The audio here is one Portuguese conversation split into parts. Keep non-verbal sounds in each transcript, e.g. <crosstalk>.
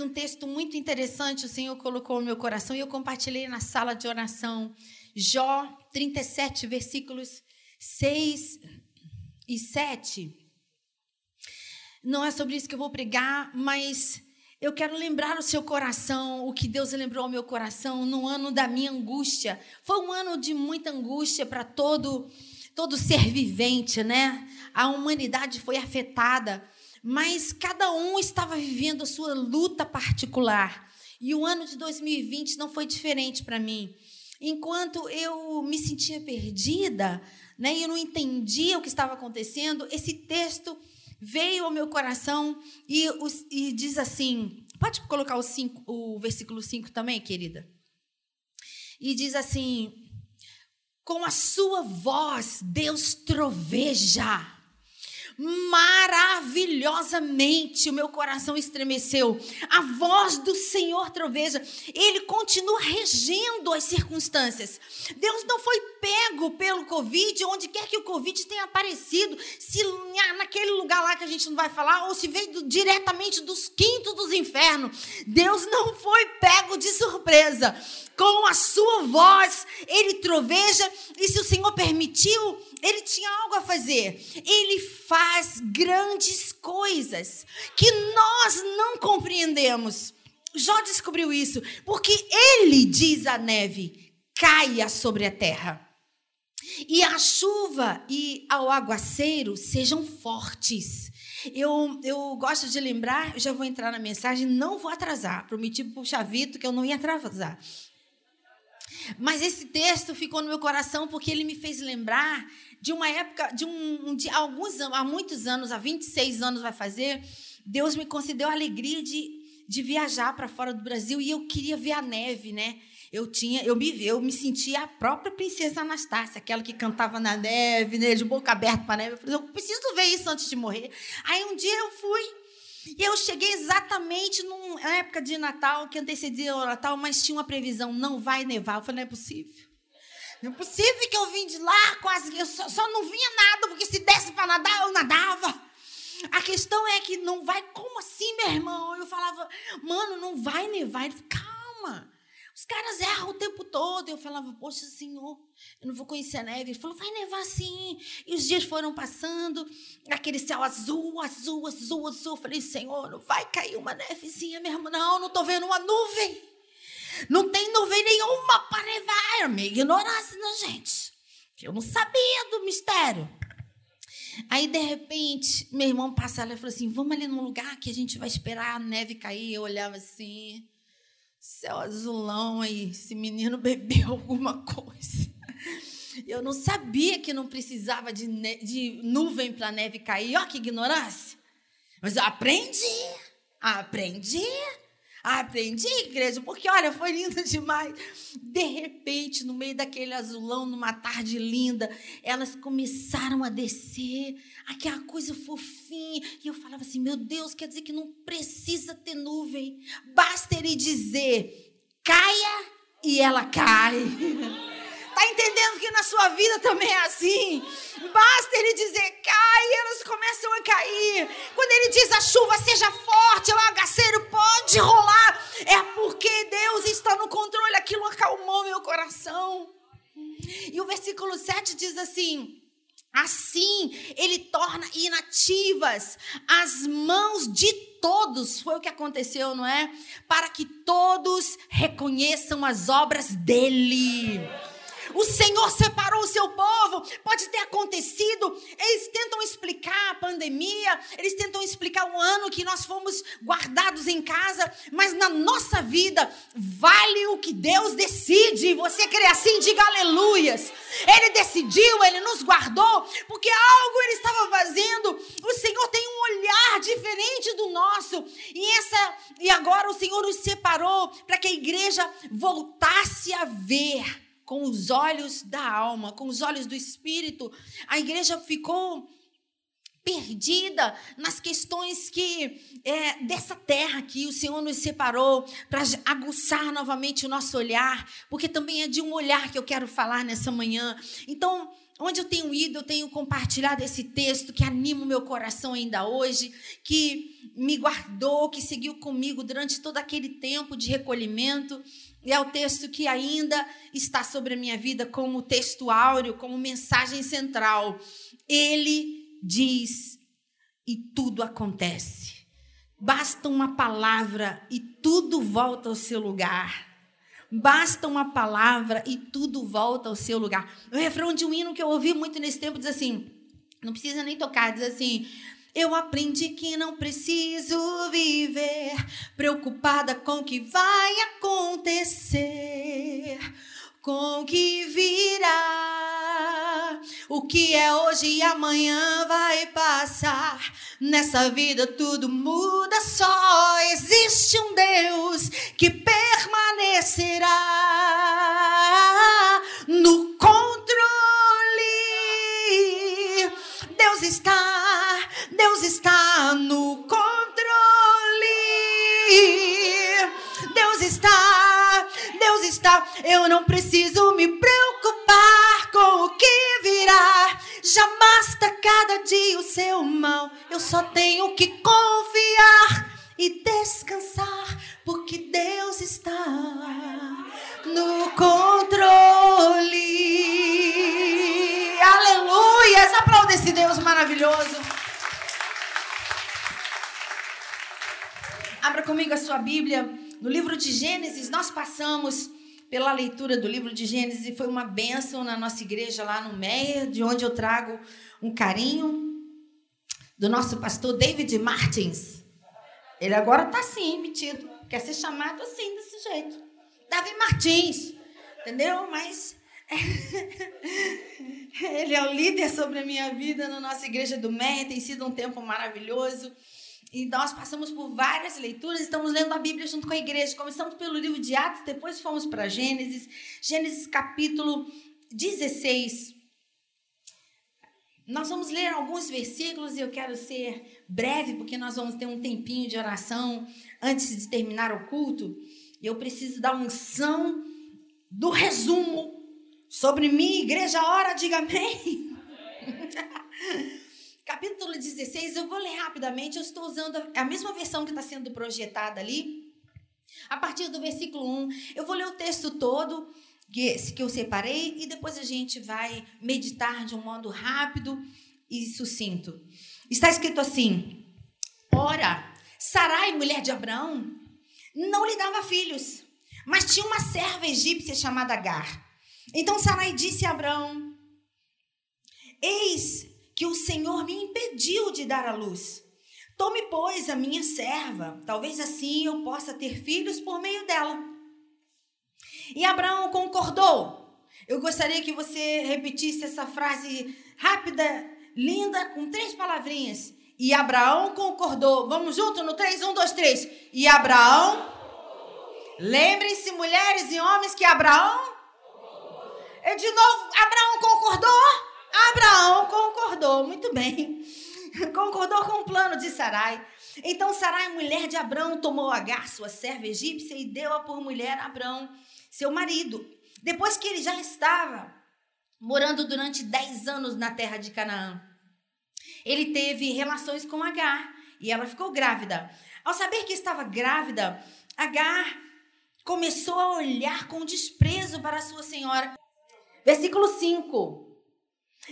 um texto muito interessante, o Senhor colocou no meu coração e eu compartilhei na sala de oração. Jó 37, versículos 6 e 7. Não é sobre isso que eu vou pregar, mas eu quero lembrar o seu coração, o que Deus lembrou ao meu coração no ano da minha angústia. Foi um ano de muita angústia para todo todo ser vivente, né? A humanidade foi afetada mas cada um estava vivendo a sua luta particular. E o ano de 2020 não foi diferente para mim. Enquanto eu me sentia perdida, né, e eu não entendia o que estava acontecendo, esse texto veio ao meu coração e, e diz assim: pode colocar o, cinco, o versículo 5 também, querida? E diz assim: com a sua voz, Deus troveja maravilhosamente. O meu coração estremeceu. A voz do Senhor troveja. Ele continua regendo as circunstâncias. Deus não foi pego pelo Covid, onde quer que o Covid tenha aparecido, se naquele lugar lá que a gente não vai falar, ou se veio do, diretamente dos quintos dos infernos. Deus não foi pego de surpresa. Com a sua voz, ele troveja, e se o Senhor permitiu, ele tinha algo a fazer. Ele faz grandes coisas que nós não compreendemos. Jó descobriu isso, porque ele diz à neve: caia sobre a terra. E a chuva e ao aguaceiro sejam fortes. Eu, eu gosto de lembrar, eu já vou entrar na mensagem, não vou atrasar. Prometi para o Chavito que eu não ia atrasar. Mas esse texto ficou no meu coração porque ele me fez lembrar de uma época, de um, de alguns há muitos anos, há 26 anos vai fazer, Deus me concedeu a alegria de, de viajar para fora do Brasil e eu queria ver a neve, né? Eu tinha, eu me eu me sentia a própria princesa Anastácia, aquela que cantava na neve, né, de boca aberta para neve. Eu falei, eu preciso ver isso antes de morrer. Aí um dia eu fui e eu cheguei exatamente numa época de Natal que antecedia o Natal, mas tinha uma previsão, não vai nevar. Eu falei, não é possível. Não é possível que eu vim de lá quase, eu só, só não vinha nada, porque se desse para nadar, eu nadava. A questão é que não vai, como assim, meu irmão? Eu falava, mano, não vai nevar. Ele falou, calma. Os caras erram o tempo todo. Eu falava, poxa, senhor, eu não vou conhecer a neve. Ele falou, vai nevar sim. E os dias foram passando, aquele céu azul, azul, azul, azul. Eu falei, senhor, não vai cair uma nevezinha mesmo, não. Não estou vendo uma nuvem. Não tem nuvem nenhuma para levar. É minha ignorância, né, gente? Eu não sabia do mistério. Aí, de repente, meu irmão passa lá e falou assim: vamos ali num lugar que a gente vai esperar a neve cair. Eu olhava assim, céu azulão aí, esse menino <laughs> bebeu alguma coisa. Eu não sabia que não precisava de, de nuvem para neve cair. Olha que ignorância. Mas eu aprendi, aprendi. Aprendi, igreja, porque olha, foi lindo <laughs> demais. De repente, no meio daquele azulão, numa tarde linda, elas começaram a descer, aquela coisa fofinha. E eu falava assim: meu Deus, quer dizer que não precisa ter nuvem, basta ele dizer, caia e ela cai. <laughs> Está entendendo que na sua vida também é assim? Basta ele dizer cai, elas começam a cair. Quando ele diz a chuva seja forte, o agaceiro pode rolar, é porque Deus está no controle. Aquilo acalmou meu coração. E o versículo 7 diz assim: Assim, ele torna inativas as mãos de todos. Foi o que aconteceu, não é? Para que todos reconheçam as obras dele. O Senhor separou o seu povo. Pode ter acontecido. Eles tentam explicar a pandemia, eles tentam explicar o ano que nós fomos guardados em casa, mas na nossa vida vale o que Deus decide. Você crê assim? Diga aleluias. Ele decidiu, ele nos guardou, porque algo ele estava fazendo. O Senhor tem um olhar diferente do nosso. E essa e agora o Senhor nos separou para que a igreja voltasse a ver com os olhos da alma, com os olhos do espírito. A igreja ficou perdida nas questões que é, dessa terra que o Senhor nos separou para aguçar novamente o nosso olhar, porque também é de um olhar que eu quero falar nessa manhã. Então, onde eu tenho ido, eu tenho compartilhado esse texto que anima o meu coração ainda hoje, que me guardou, que seguiu comigo durante todo aquele tempo de recolhimento. E é o texto que ainda está sobre a minha vida como texto áureo, como mensagem central. Ele diz e tudo acontece. Basta uma palavra e tudo volta ao seu lugar. Basta uma palavra e tudo volta ao seu lugar. O refrão de um hino que eu ouvi muito nesse tempo diz assim: não precisa nem tocar, diz assim: eu aprendi que não preciso viver preocupada com o que vai acontecer, com o que virá. O que é hoje e amanhã vai passar. Nessa vida tudo muda, só existe um Deus Eu não preciso me preocupar com o que virá. Já basta cada dia o seu mal. Eu só tenho que confiar e descansar, porque Deus está no controle. Aleluia! Aplauda esse Deus maravilhoso. Abra comigo a sua Bíblia no livro de Gênesis. Nós passamos pela leitura do livro de Gênesis foi uma bênção na nossa igreja lá no Meia, de onde eu trago um carinho do nosso pastor David Martins. Ele agora está assim, metido. Quer ser chamado assim, desse jeito. Davi Martins. Entendeu? Mas <laughs> ele é o líder sobre a minha vida na nossa igreja do Meia. Tem sido um tempo maravilhoso. E nós passamos por várias leituras, estamos lendo a Bíblia junto com a igreja. Começamos pelo livro de Atos, depois fomos para Gênesis. Gênesis capítulo 16. Nós vamos ler alguns versículos e eu quero ser breve, porque nós vamos ter um tempinho de oração antes de terminar o culto. E eu preciso dar unção do resumo sobre mim, igreja, hora, diga amém. <laughs> Capítulo 16, eu vou ler rapidamente, eu estou usando a mesma versão que está sendo projetada ali. A partir do versículo 1, eu vou ler o texto todo que eu separei e depois a gente vai meditar de um modo rápido e sucinto. Está escrito assim: Ora, Sarai, mulher de Abraão, não lhe dava filhos, mas tinha uma serva egípcia chamada Agar. Então Sarai disse a Abraão: Eis que o Senhor me impediu de dar à luz. Tome, pois, a minha serva, talvez assim eu possa ter filhos por meio dela. E Abraão concordou. Eu gostaria que você repetisse essa frase rápida, linda, com três palavrinhas. E Abraão concordou. Vamos junto no 3, 1, 2, 3. E Abraão. Lembrem-se, mulheres e homens, que Abraão. De novo, Abraão concordou? Abraão concordou, muito bem. Concordou com o plano de Sarai. Então Sarai, mulher de Abraão, tomou Agar, sua serva egípcia, e deu-a por mulher a Abraão, seu marido. Depois que ele já estava morando durante 10 anos na terra de Canaã, ele teve relações com Agar e ela ficou grávida. Ao saber que estava grávida, Agar começou a olhar com desprezo para sua senhora. Versículo 5.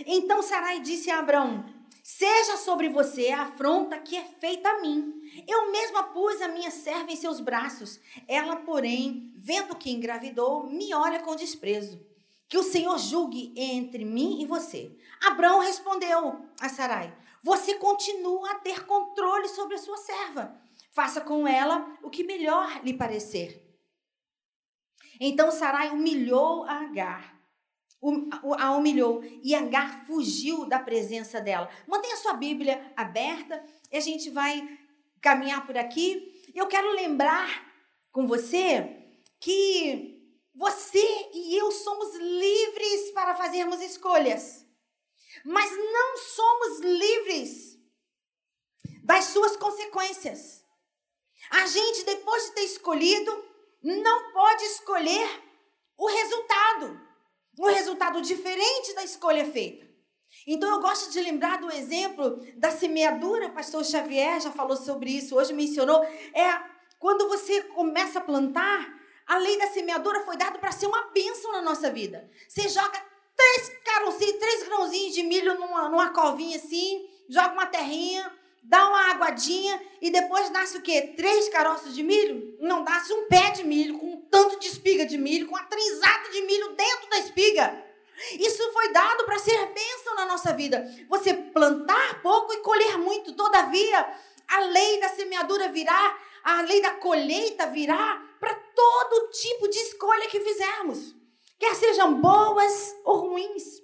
Então Sarai disse a Abraão: Seja sobre você a afronta que é feita a mim. Eu mesma pus a minha serva em seus braços. Ela, porém, vendo que engravidou, me olha com desprezo. Que o Senhor julgue entre mim e você. Abraão respondeu a Sarai: Você continua a ter controle sobre a sua serva. Faça com ela o que melhor lhe parecer. Então Sarai humilhou a Agar a humilhou e Agar fugiu da presença dela. Mantenha sua Bíblia aberta e a gente vai caminhar por aqui. Eu quero lembrar com você que você e eu somos livres para fazermos escolhas, mas não somos livres das suas consequências. A gente, depois de ter escolhido, não pode escolher o resultado. Um resultado diferente da escolha feita. Então eu gosto de lembrar do exemplo da semeadura, pastor Xavier já falou sobre isso, hoje mencionou, é quando você começa a plantar, a lei da semeadura foi dada para ser uma bênção na nossa vida. Você joga três carocinhos, três grãozinhos de milho numa, numa covinha assim, joga uma terrinha, dá uma aguadinha e depois nasce o quê? Três caroços de milho? Não, nasce um pé de milho, com um tanto de espiga de milho, com uma trinzada de milho dentro da espiga. Isso foi dado para ser bênção na nossa vida. Você plantar pouco e colher muito. Todavia, a lei da semeadura virá, a lei da colheita virá para todo tipo de escolha que fizermos, quer sejam boas ou ruins.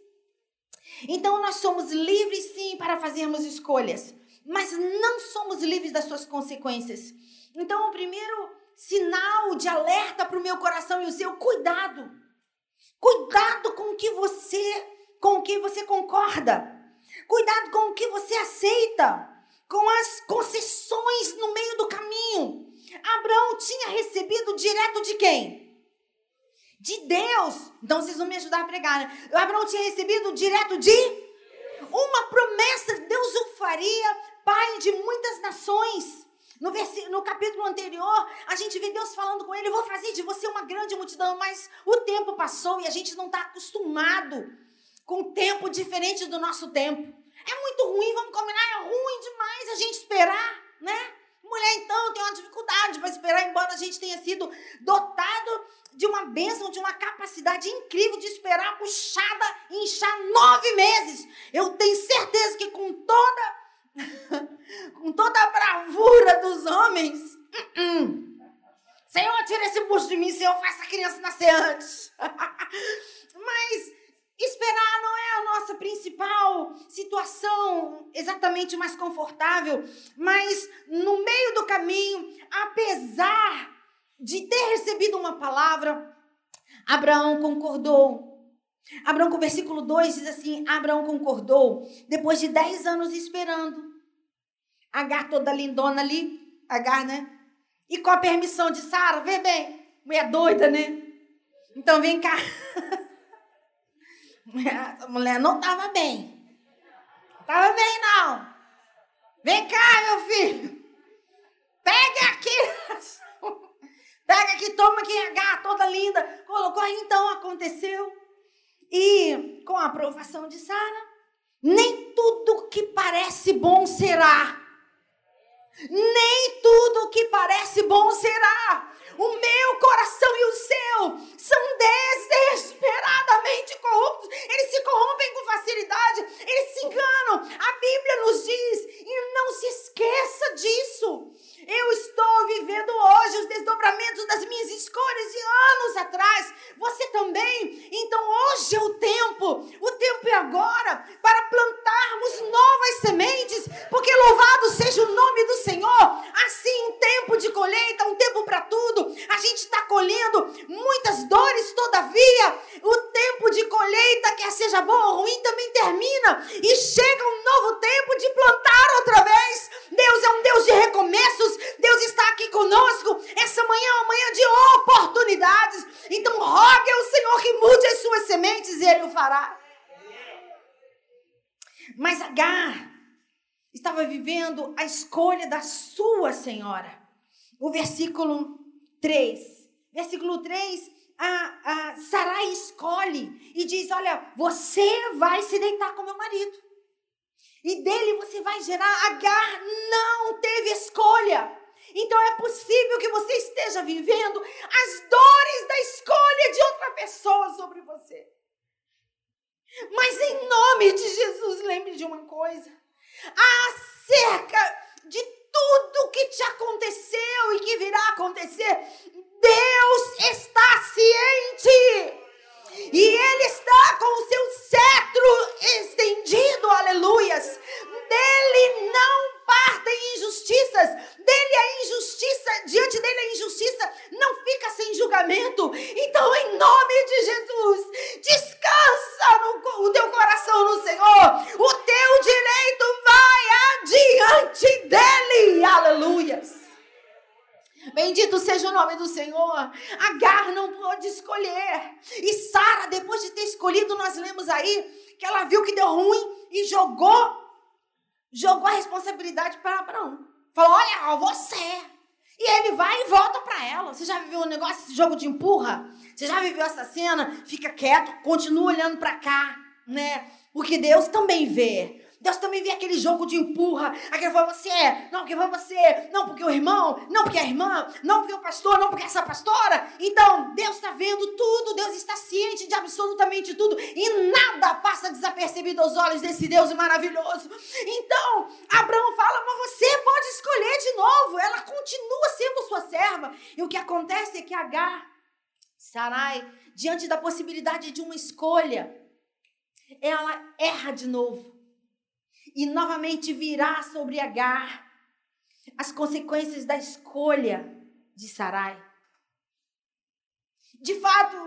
Então, nós somos livres sim para fazermos escolhas, mas não somos livres das suas consequências. Então, o primeiro sinal de alerta para o meu coração e o seu, cuidado. Cuidado com o que você, com o que você concorda. Cuidado com o que você aceita, com as concessões no meio do caminho. Abraão tinha recebido direto de quem? De Deus. Então vocês vão me ajudar a pregar. Né? Abraão tinha recebido direto de uma promessa. Deus o faria pai de muitas nações. No, no capítulo anterior, a gente vê Deus falando com ele: Eu vou fazer de você uma grande multidão, mas o tempo passou e a gente não está acostumado com um tempo diferente do nosso tempo. É muito ruim, vamos combinar, é ruim demais a gente esperar, né? Mulher, então, tem uma dificuldade para esperar, embora a gente tenha sido dotado de uma bênção, de uma capacidade incrível de esperar puxada inchar nove meses. Eu tenho certeza que com toda com toda a bravura dos homens. Uh -uh. Senhor, tira esse bucho de mim, Senhor, faça a criança nascer antes. <laughs> Mas esperar não é a nossa principal situação exatamente mais confortável, mas no meio do caminho, apesar de ter recebido uma palavra, Abraão concordou. Abraão, com o versículo 2 diz assim: Abraão concordou, depois de 10 anos esperando. Agar toda lindona ali, Agar, né? E com a permissão de Sara, vê bem, mulher doida, né? Então vem cá. <laughs> Essa mulher não estava bem. Estava bem, não. Vem cá, meu filho. Pegue aqui. <laughs> Pega aqui, toma aqui, Agar, toda linda. Colocou, então aconteceu. E com a aprovação de Sara, nem tudo que parece bom será. Nem tudo que parece bom será. O meu coração e o seu são desesperadamente corruptos. Eles se corrompem com facilidade, eles se enganam. A Bíblia nos diz, e não se esqueça disso. Eu estou vivendo hoje os desdobramentos das minhas escolhas de anos atrás. Você também? Então hoje é o tempo, o tempo é agora para plantarmos novas sementes, porque louvado seja o nome do Senhor. Assim, um tempo de colheita, um tempo para tudo. A gente está colhendo muitas dores, todavia, o tempo de colheita, quer seja bom ou ruim, também termina e chega um novo tempo de plantar outra vez. Deus é um Deus de recomeços. Deus está aqui conosco. Essa manhã é uma manhã de oportunidades. Então rogue ao Senhor que mude as suas sementes e Ele o fará. Mas Agar estava vivendo a escolha da sua senhora. O versículo 3. Versículo 3, a, a Sarai escolhe e diz: Olha, você vai se deitar com meu marido. E dele você vai gerar. Agar não teve escolha. Então é possível que você esteja vivendo as dores da escolha de outra pessoa sobre você. Mas em nome de Jesus, lembre de uma coisa: acerca de tudo que te aconteceu e que virá acontecer, Deus está ciente. E Ele está com o seu cetro estendido, aleluias. Dele não partem injustiças, dele a injustiça, diante dele a injustiça não fica sem julgamento. Então, em nome de Jesus, descansa no, o teu coração no Senhor. O teu direito vai adiante dele. Aleluias. Bendito seja o nome do Senhor. Agar não pôde escolher. E Sara, depois de ter escolhido, nós lemos aí que ela viu que deu ruim e jogou jogou a responsabilidade para Abraão. Falou: "Olha, você". E ele vai e volta para ela. Você já viveu um negócio, esse jogo de empurra? Você já viveu essa cena? Fica quieto, continua olhando para cá, né? Porque Deus também vê. Deus também vê aquele jogo de empurra. Aquele foi você, não, porque foi você, não, porque o irmão, não, porque a irmã, não, porque o pastor, não, porque essa pastora. Então, Deus está vendo tudo, Deus está ciente de absolutamente tudo e nada passa desapercebido aos olhos desse Deus maravilhoso. Então, Abraão fala, mas você pode escolher de novo. Ela continua sendo sua serva. E o que acontece é que Agar, Sarai, diante da possibilidade de uma escolha, ela erra de novo e novamente virá sobre Agar as consequências da escolha de Sarai. De fato,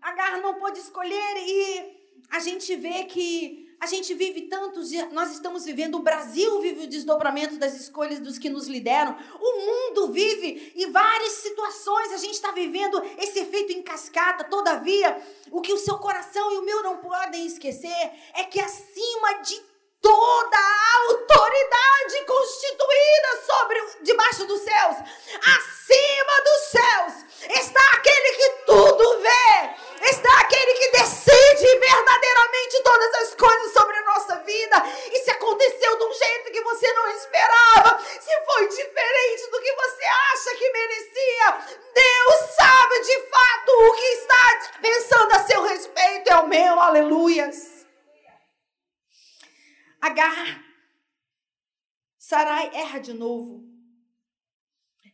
Agar não pôde escolher e a gente vê que a gente vive tantos, nós estamos vivendo, o Brasil vive o desdobramento das escolhas dos que nos lideram, o mundo vive e várias situações a gente está vivendo esse efeito em cascata. Todavia, o que o seu coração e o meu não podem esquecer é que acima de toda a autoridade constituída sobre debaixo dos céus, acima dos céus, está aquele que tudo vê, está aquele que decide verdadeiramente todas as coisas sobre a nossa vida. E se aconteceu de um jeito que você não esperava, se foi diferente do que você acha que merecia, Deus sabe de fato o que está pensando a seu respeito, é o meu, aleluias. Agar. Sarai erra de novo.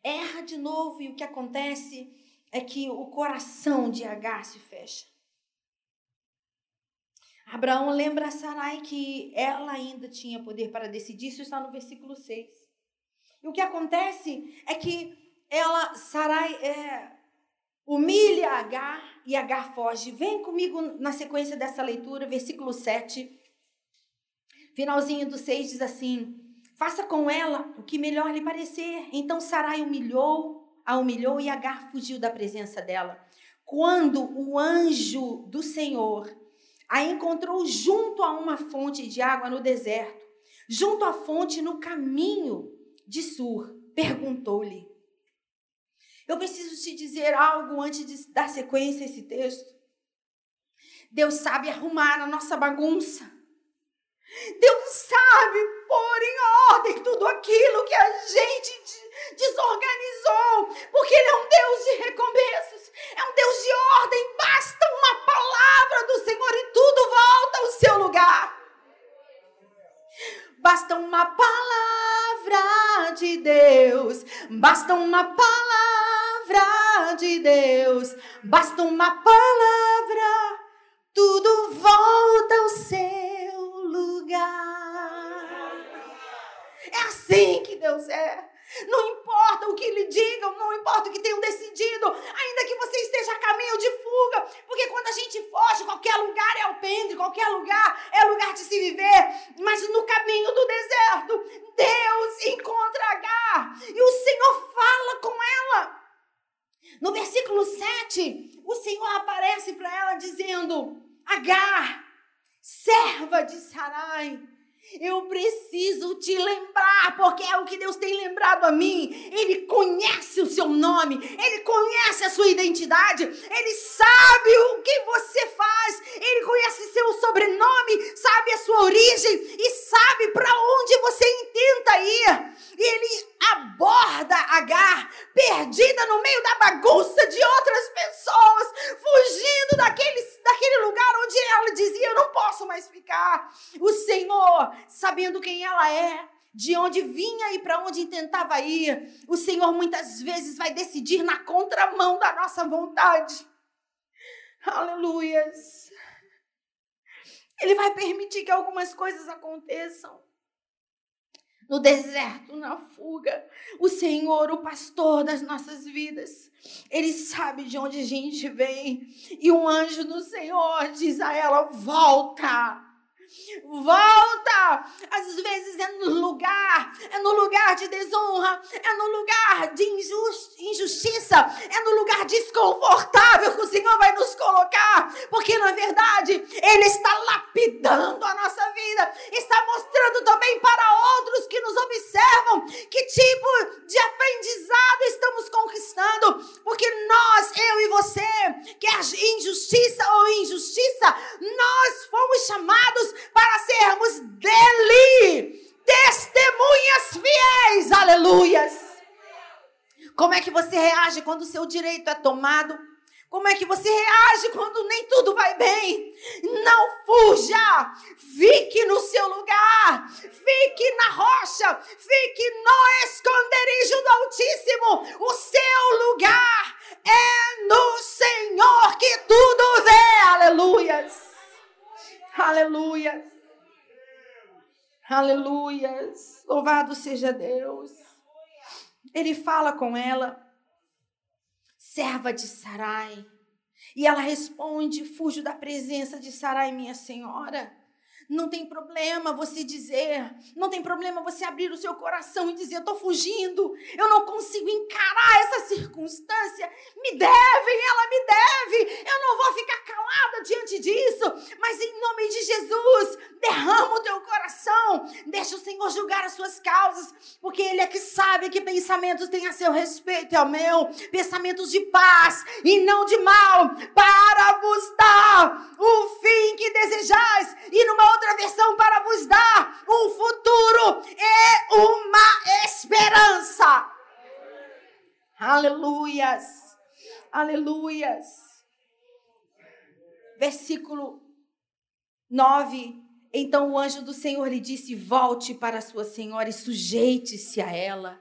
Erra de novo e o que acontece é que o coração de Agar se fecha. Abraão lembra a Sarai que ela ainda tinha poder para decidir, isso está no versículo 6. E o que acontece é que ela, Sarai, é, humilha Agar e Agar foge. Vem comigo na sequência dessa leitura, versículo 7. Finalzinho do 6 diz assim: Faça com ela o que melhor lhe parecer. Então Sarai humilhou, a humilhou e Agar fugiu da presença dela. Quando o anjo do Senhor a encontrou junto a uma fonte de água no deserto, junto à fonte no caminho de Sur, perguntou-lhe: Eu preciso te dizer algo antes de dar sequência a esse texto. Deus sabe arrumar a nossa bagunça. Deus sabe pôr em ordem tudo aquilo que a gente desorganizou, porque Ele é um Deus de recomeços, é um Deus de ordem. Basta uma palavra do Senhor e tudo volta ao seu lugar. Basta uma palavra de Deus, basta uma palavra de Deus, basta uma palavra, tudo volta ao seu Deus é. Não importa o que lhe digam, não importa o que tenham decidido, ainda que você esteja a caminho de fuga, porque quando a gente foge, qualquer lugar é alpendre, qualquer lugar é lugar de se viver, mas no caminho do deserto, Deus encontra Agar e o Senhor fala com ela. No versículo 7, o Senhor aparece para ela dizendo: Agar, serva de Sarai. Eu preciso te lembrar, porque é o que Deus tem lembrado a mim. Ele conhece o seu nome, ele conhece a sua identidade, ele sabe o que você faz, ele conhece seu sobrenome, sabe a sua origem e sabe para onde você intenta ir. E ele aborda Agar, perdida no meio da bagunça de outras pessoas, fugindo daquele, daquele lugar onde ela dizia: Eu não posso mais ficar. O Senhor, sabendo quem ela é, de onde vinha e para onde tentava ir, o Senhor muitas vezes vai decidir na contramão da nossa vontade. Aleluias. Ele vai permitir que algumas coisas aconteçam no deserto, na fuga. O Senhor, o pastor das nossas vidas, ele sabe de onde a gente vem. E um anjo do Senhor diz a ela: volta. Volta! Às vezes é no lugar, é no lugar de desonra, é no lugar de injustiça, é no lugar desconfortável que o Senhor vai nos colocar, porque na verdade Ele está lapidando a nossa vida, está mostrando também para outros que nos observam que tipo de aprendizado estamos conquistando, porque nós, eu e você, quer injustiça ou injustiça, nós fomos chamados para sermos dele testemunhas fiéis. Aleluias. Como é que você reage quando o seu direito é tomado? Como é que você reage quando nem tudo vai bem? Não fuja! Fique no seu lugar! Fique na rocha! Fique no esconderijo do Altíssimo! O seu lugar é no Senhor que tudo vê! Aleluias! Aleluias! Aleluias! Louvado seja Deus! Ele fala com ela serva de Sarai. E ela responde: Fujo da presença de Sarai, minha senhora. Não tem problema você dizer, não tem problema você abrir o seu coração e dizer: Eu estou fugindo, eu não consigo encarar essa circunstância. Me devem, ela me deve, eu não vou ficar calada diante disso. Mas em nome de Jesus, derrama o teu coração, deixa o Senhor julgar as suas causas, porque Ele é que sabe que pensamentos têm a seu respeito, é o meu, pensamentos de paz e não de mal, para vos dar o fim que desejais. E numa outra versão, para vos dar um futuro e uma esperança. Aleluias, aleluias. Versículo 9 então o anjo do Senhor lhe disse: Volte para sua senhora e sujeite-se a ela.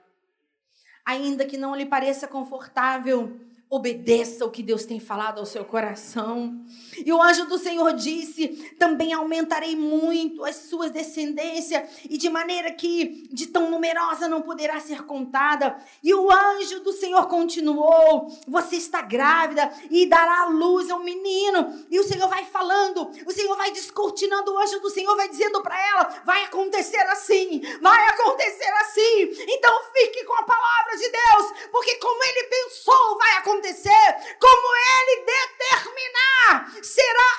Ainda que não lhe pareça confortável, Obedeça o que Deus tem falado ao seu coração. E o anjo do Senhor disse: Também aumentarei muito as suas descendências, e de maneira que de tão numerosa não poderá ser contada. E o anjo do Senhor continuou: Você está grávida e dará à luz a um menino. E o Senhor vai falando, o Senhor vai descortinando, o anjo do Senhor vai dizendo para ela: Vai acontecer assim, vai acontecer assim. Então fique com a palavra de Deus, porque como ele pensou, vai acontecer acontecer, como ele determinar, será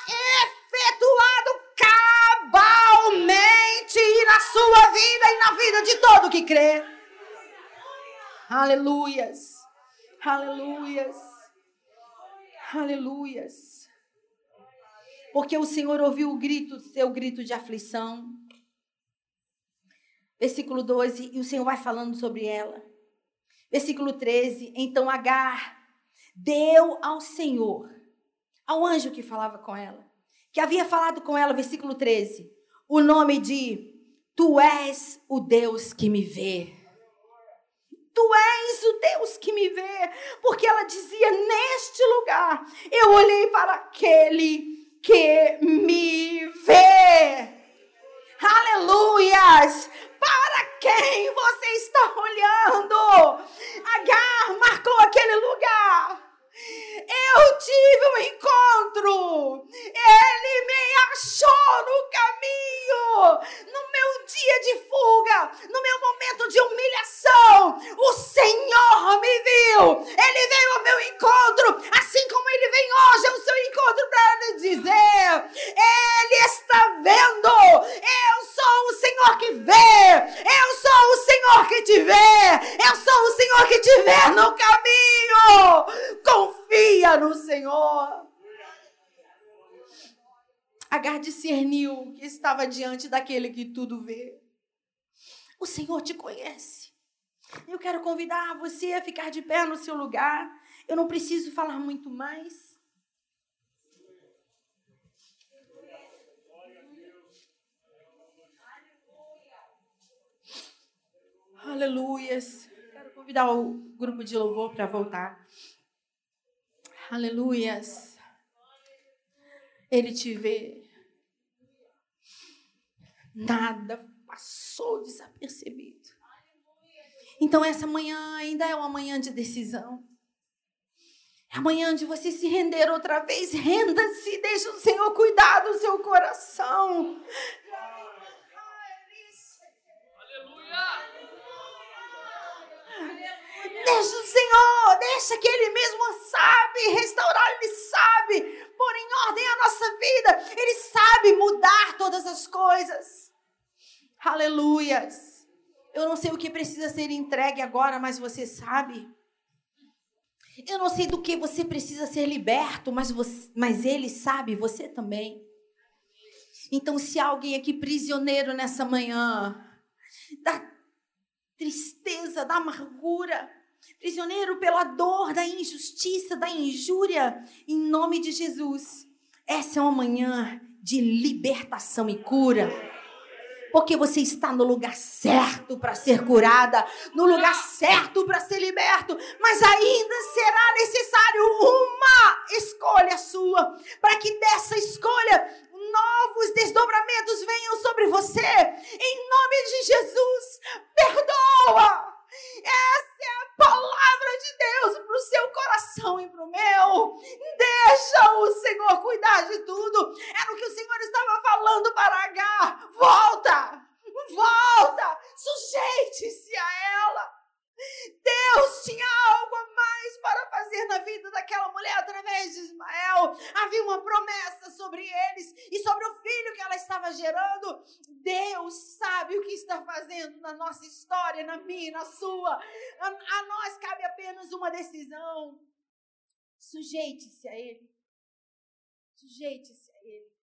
efetuado cabalmente na sua vida e na vida de todo que crê. Aleluias. Aleluias. Aleluias. Porque o Senhor ouviu o grito, seu grito de aflição. Versículo 12, e o Senhor vai falando sobre ela. Versículo 13, então Agar deu ao Senhor, ao anjo que falava com ela, que havia falado com ela, versículo 13, o nome de Tu és o Deus que me vê. Tu és o Deus que me vê, porque ela dizia: Neste lugar eu olhei para aquele que me vê. Aleluias! Para quem você está olhando? Agar marcou aquele lugar eu tive um encontro. Ele me achou no caminho, no meu dia de fuga, no meu momento de humilhação. O Senhor me viu. Ele veio ao meu encontro, assim como ele vem hoje ao seu encontro para lhe dizer: Ele está vendo. Eu sou o Senhor que vê. Eu sou o Senhor que te vê. Eu sou o Senhor que te vê no caminho. Com confia no Senhor. Agar discerniu que estava diante daquele que tudo vê. O Senhor te conhece. Eu quero convidar você a ficar de pé no seu lugar. Eu não preciso falar muito mais. Aleluias. Quero convidar o grupo de louvor para voltar. Aleluias. Ele te vê. Nada passou desapercebido. Então, essa manhã ainda é uma manhã de decisão. É amanhã de você se render outra vez. Renda-se, deixa o Senhor cuidar do seu coração. Deixa o Senhor, deixa que Ele mesmo sabe restaurar, Ele sabe pôr em ordem a nossa vida, Ele sabe mudar todas as coisas. Aleluias. Eu não sei o que precisa ser entregue agora, mas você sabe. Eu não sei do que você precisa ser liberto, mas, você, mas Ele sabe, você também. Então, se alguém aqui prisioneiro nessa manhã, da tristeza, da amargura, prisioneiro pela dor, da injustiça, da injúria, em nome de Jesus, essa é uma manhã de libertação e cura. Porque você está no lugar certo para ser curada, no lugar certo para ser liberto, mas ainda será necessário uma escolha sua, para que dessa escolha novos desdobramentos venham sobre você. Em nome de Jesus, perdoa. Essa é a palavra de Deus para o seu coração e para o meu. Deixa o Senhor cuidar de tudo. Era o que o Senhor estava falando para H. Volta! Volta! Sujeite-se a ela. Deus tinha algo a mais para fazer na vida daquela mulher através de Ismael. Havia uma promessa sobre eles e sobre o filho que ela estava gerando. Deus sabe o que está fazendo na nossa história, na minha e na sua. A, a nós cabe apenas uma decisão. Sujeite-se a Ele. Sujeite-se a Ele.